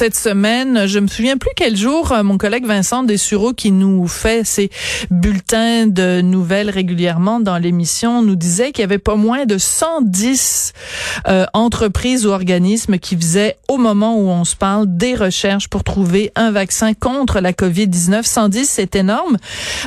cette semaine. Je me souviens plus quel jour mon collègue Vincent Dessureau qui nous fait ses bulletins de nouvelles régulièrement dans l'émission nous disait qu'il y avait pas moins de 110 euh, entreprises ou organismes qui faisaient au moment où on se parle des recherches pour trouver un vaccin contre la COVID-19. 110, c'est énorme.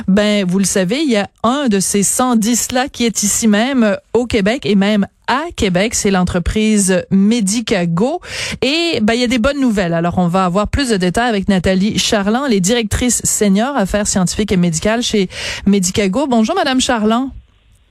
Ben, vous le savez, il y a un de ces 110 là qui est ici même au Québec et même à Québec, c'est l'entreprise Medicago et ben il y a des bonnes nouvelles. Alors on va avoir plus de détails avec Nathalie Charland, les directrices senior affaires scientifiques et médicales chez Medicago. Bonjour madame Charland.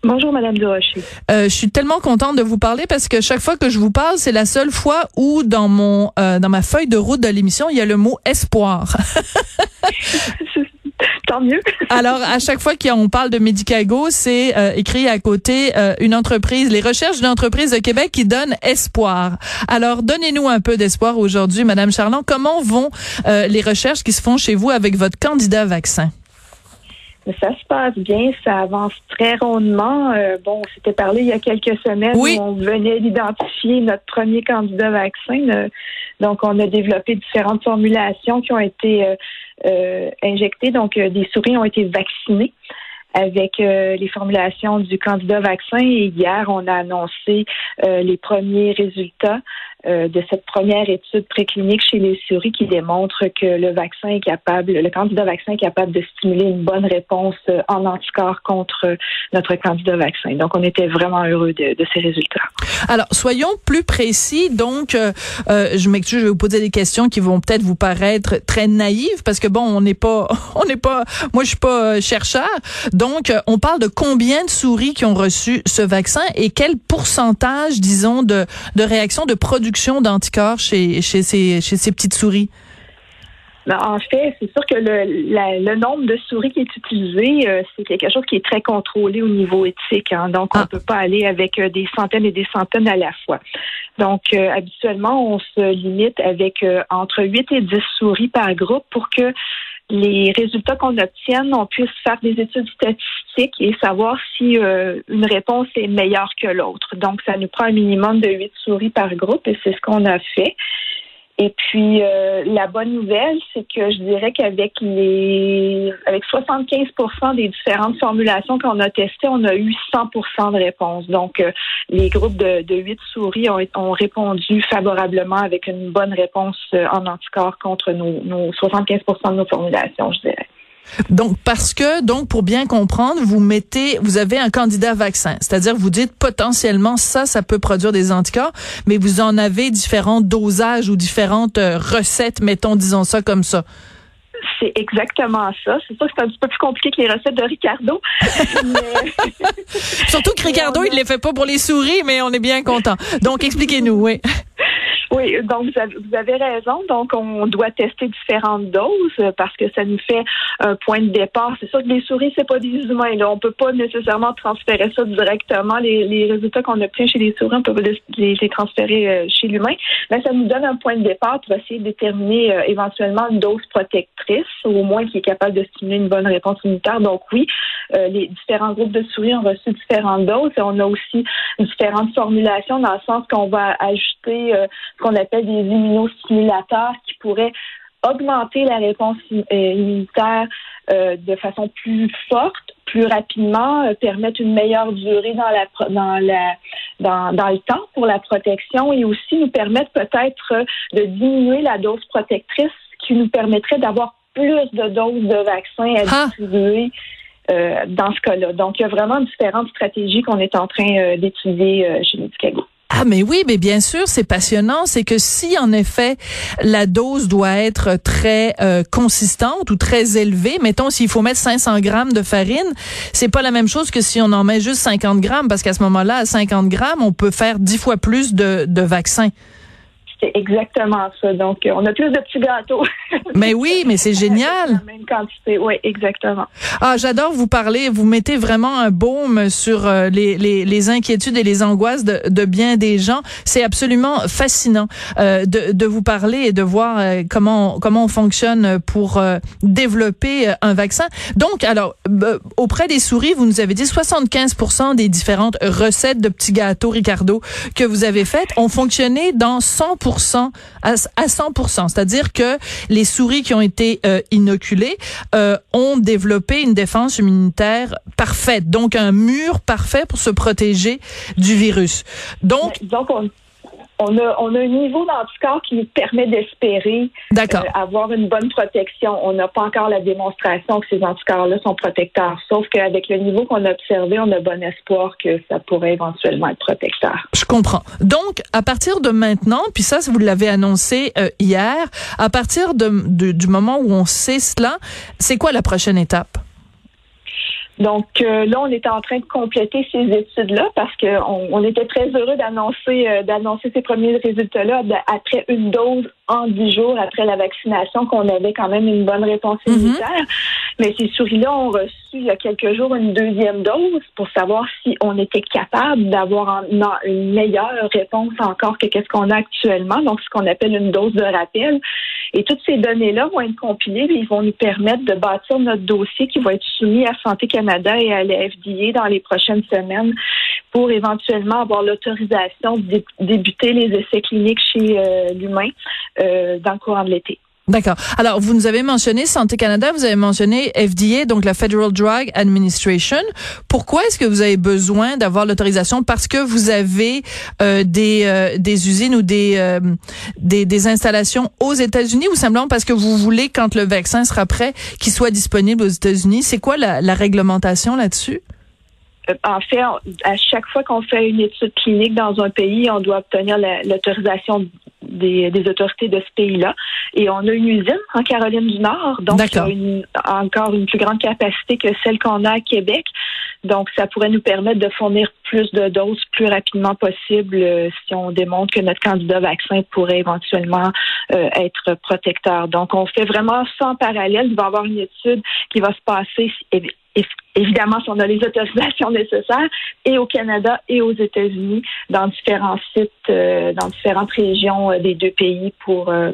Bonjour, Madame Durocher. Euh, je suis tellement contente de vous parler parce que chaque fois que je vous parle, c'est la seule fois où dans mon euh, dans ma feuille de route de l'émission, il y a le mot espoir. Tant mieux. Alors, à chaque fois qu'on parle de Medicago, c'est euh, écrit à côté euh, une entreprise, les recherches d'une entreprise de Québec qui donne espoir. Alors, donnez-nous un peu d'espoir aujourd'hui, Madame Charland. Comment vont euh, les recherches qui se font chez vous avec votre candidat vaccin? Ça se passe bien, ça avance très rondement. bon, on s'était parlé il y a quelques semaines où on venait d'identifier notre premier candidat vaccin. donc, on a développé différentes formulations qui ont été euh, injectés. Donc, euh, des souris ont été vaccinées avec euh, les formulations du candidat vaccin. Et hier, on a annoncé les premiers résultats euh, de cette première étude préclinique chez les souris qui démontre que le vaccin est capable, le candidat vaccin est capable de stimuler une bonne réponse euh, en anticorps contre notre candidat vaccin. Donc, on était vraiment heureux de, de ces résultats. Alors, soyons plus précis. Donc, euh, je m'excuse, je vais vous poser des questions qui vont peut-être vous paraître très naïves parce que bon, on n'est pas, on n'est pas, moi je suis pas chercheur. Donc, on parle de combien de souris qui ont reçu ce vaccin et quel pourcentage, disons, de, de réactions de production d'anticorps chez, chez, ces, chez ces petites souris? Ben, en fait, c'est sûr que le, le, nombre de souris qui est utilisé, euh, c'est quelque chose qui est très contrôlé au niveau éthique. Hein. donc, on ne ah. peut pas aller avec euh, des centaines et des centaines à la fois. Donc, euh, habituellement, on se limite avec entre 8 et 10 souris par groupe pour que les résultats qu'on obtienne, on puisse faire des études statistiques et savoir si une réponse est meilleure que l'autre. Donc, ça nous prend un minimum de 8 souris par groupe et c'est ce qu'on a fait. Et puis euh, la bonne nouvelle, c'est que je dirais qu'avec les avec 75% des différentes formulations qu'on a testées, on a eu 100% de réponses. Donc euh, les groupes de, de 8 souris ont, ont, répondu favorablement avec une bonne réponse euh, en anticorps contre nos, nos 75% de nos formulations, je dirais. Donc parce que donc pour bien comprendre, vous mettez vous avez un candidat vaccin, c'est-à-dire vous dites potentiellement ça ça peut produire des anticorps, mais vous en avez différents dosages ou différentes euh, recettes, mettons disons ça comme ça. C'est exactement ça. C'est sûr que c'est un petit peu plus compliqué que les recettes de Ricardo. Surtout que Ricardo, il ne les fait pas pour les souris, mais on est bien content. Donc, expliquez-nous, oui. Oui, donc vous avez, raison. Donc, on doit tester différentes doses parce que ça nous fait un point de départ. C'est sûr que les souris, c'est pas des humains. Là. On peut pas nécessairement transférer ça directement. Les, résultats qu'on obtient chez les souris, on peut les, les transférer euh, chez l'humain. Mais ça nous donne un point de départ pour essayer de déterminer euh, éventuellement une dose protectrice, au moins qui est capable de stimuler une bonne réponse immunitaire. Donc oui, euh, les différents groupes de souris ont reçu différentes doses et on a aussi différentes formulations dans le sens qu'on va ajouter qu'on appelle des immunostimulateurs qui pourraient augmenter la réponse euh, immunitaire euh, de façon plus forte, plus rapidement, euh, permettre une meilleure durée dans la dans la dans, dans le temps pour la protection et aussi nous permettre peut-être de diminuer la dose protectrice qui nous permettrait d'avoir plus de doses de vaccins à ah! distribuer. dans ce cas-là. Donc, il y a vraiment différentes stratégies qu'on est en train d'étudier chez Medicago. Ah mais oui, mais bien sûr, c'est passionnant. C'est que si en effet la dose doit être très euh, consistante ou très élevée, mettons s'il faut mettre 500 grammes de farine, c'est pas la même chose que si on en met juste 50 grammes, parce qu'à ce moment-là, à 50 grammes, on peut faire 10 fois plus de, de vaccins. C'est exactement ça. Donc, euh, on a plus de petits gâteaux. Mais oui, mais c'est génial. La même quantité, oui, exactement. Ah, j'adore vous parler. Vous mettez vraiment un baume sur euh, les, les, les, inquiétudes et les angoisses de, de bien des gens. C'est absolument fascinant euh, de, de vous parler et de voir euh, comment comment on fonctionne pour développer un vaccin. Donc, alors, auprès des souris, vous nous avez dit 75% des différentes recettes de petits gâteaux Ricardo que vous avez faites ont fonctionné dans 100% 100%, à, 100%. C'est-à-dire que les souris qui ont été euh, inoculées euh, ont développé une défense immunitaire parfaite, donc un mur parfait pour se protéger du virus. Donc, donc on a, on a un niveau d'anticorps qui nous permet d'espérer euh, avoir une bonne protection. On n'a pas encore la démonstration que ces anticorps-là sont protecteurs. Sauf qu'avec le niveau qu'on a observé, on a bon espoir que ça pourrait éventuellement être protecteur. Je comprends. Donc, à partir de maintenant, puis ça, vous l'avez annoncé euh, hier, à partir de, du moment où on sait cela, c'est quoi la prochaine étape? Donc euh, là, on était en train de compléter ces études-là parce qu'on on était très heureux d'annoncer euh, d'annoncer ces premiers résultats-là après une dose en dix jours après la vaccination qu'on avait quand même une bonne réponse mhm. immunitaire. Mais ces souris-là ont reçu il y a quelques jours une deuxième dose pour savoir si on était capable d'avoir une meilleure réponse encore que qu'est-ce qu'on a actuellement. Donc, ce qu'on appelle une dose de rappel. Et toutes ces données-là vont être compilées et ils vont nous permettre de bâtir notre dossier qui va être soumis à Santé Canada et à la FDA dans les prochaines semaines pour éventuellement avoir l'autorisation de débuter les essais cliniques chez euh, l'humain euh, dans le courant de l'été. D'accord. Alors, vous nous avez mentionné Santé Canada, vous avez mentionné FDA, donc la Federal Drug Administration. Pourquoi est-ce que vous avez besoin d'avoir l'autorisation? Parce que vous avez euh, des, euh, des usines ou des, euh, des, des, installations aux États-Unis ou simplement parce que vous voulez, quand le vaccin sera prêt, qu'il soit disponible aux États-Unis? C'est quoi la, la réglementation là-dessus? En fait, à chaque fois qu'on fait une étude clinique dans un pays, on doit obtenir l'autorisation des, autorités de ce pays-là. Et on a une usine en Caroline du Nord, donc une, encore une plus grande capacité que celle qu'on a à Québec. Donc, ça pourrait nous permettre de fournir plus de doses plus rapidement possible euh, si on démontre que notre candidat vaccin pourrait éventuellement euh, être protecteur. Donc, on fait vraiment ça en parallèle. Il va y avoir une étude qui va se passer évidemment si on a les autorisations nécessaires, et au Canada et aux États-Unis, dans différents sites, euh, dans différentes régions euh, des deux pays pour euh,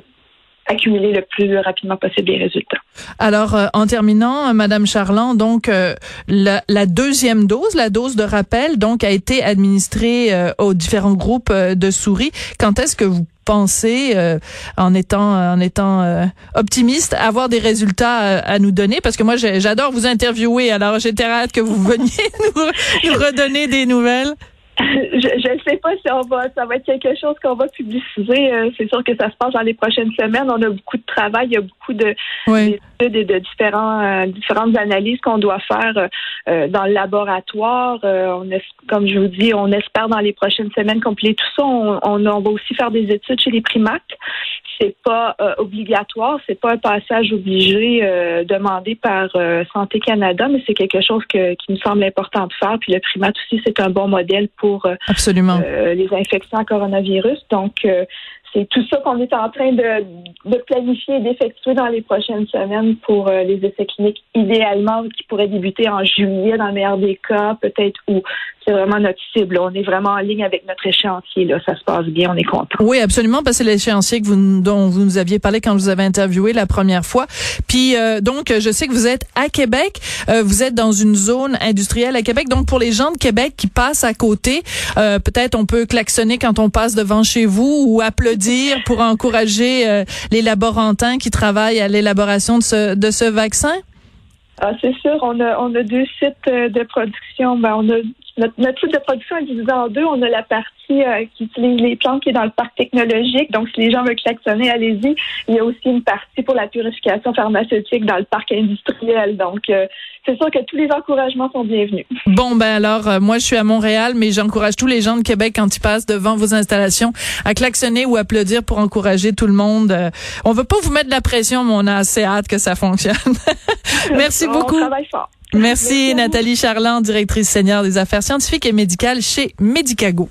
accumuler le plus rapidement possible les résultats. Alors, en terminant, Madame Charland, donc la, la, deuxième dose, la dose de rappel, donc a été administrée aux différents groupes de souris. Quand est-ce que vous penser euh, en étant en étant euh, optimiste, avoir des résultats euh, à, nous donner parce que moi j'adore vous interviewer. Alors j'étais hâte que vous veniez nous redonner des nouvelles je ne sais pas si on va, ça va être quelque chose qu'on va publiciser. Euh, c'est sûr que ça se passe dans les prochaines semaines. On a beaucoup de travail, il y a beaucoup de d'études et de différents, euh, différentes analyses qu'on doit faire euh, dans le laboratoire. on comme je vous dis, on espère dans les prochaines semaines compléter tout ça. On, on, va aussi faire des études chez les primates. C'est pas obligatoire, c'est pas un passage obligé demandé par Santé Canada, mais c'est quelque chose que, qui me semble important de faire. Puis le primate aussi, c'est un bon modèle pour euh, Absolument. Euh, les infections à coronavirus. Donc, euh, c'est tout ça qu'on est en train de, de planifier et d'effectuer dans les prochaines semaines pour les essais cliniques, idéalement qui pourraient débuter en juillet dans le meilleur des cas, peut-être où c'est vraiment notre cible. On est vraiment en ligne avec notre échéancier. Là. Ça se passe bien, on est content. Oui, absolument, parce que c'est l'échéancier que vous, dont vous nous aviez parlé quand vous avez interviewé la première fois. Puis euh, donc, je sais que vous êtes à Québec. Euh, vous êtes dans une zone industrielle à Québec. Donc, pour les gens de Québec qui passent à côté, euh, peut-être on peut klaxonner quand on passe devant chez vous ou applaudir pour encourager les laborantins qui travaillent à l'élaboration de ce, vaccin? Ah, c'est sûr, on a, deux sites de production. Ben, on a notre, notre site de production est divisé en deux. On a la partie euh, qui utilise les plantes qui est dans le parc technologique. Donc, si les gens veulent klaxonner, allez-y. Il y a aussi une partie pour la purification pharmaceutique dans le parc industriel. Donc, euh, c'est sûr que tous les encouragements sont bienvenus. Bon, ben alors, euh, moi, je suis à Montréal, mais j'encourage tous les gens de Québec quand ils passent devant vos installations à klaxonner ou applaudir pour encourager tout le monde. on veut pas vous mettre de la pression, mais on a assez hâte que ça fonctionne. Merci beaucoup. On travaille fort. Merci, Nathalie Charland, directrice senior des affaires scientifiques et médicales chez Medicago.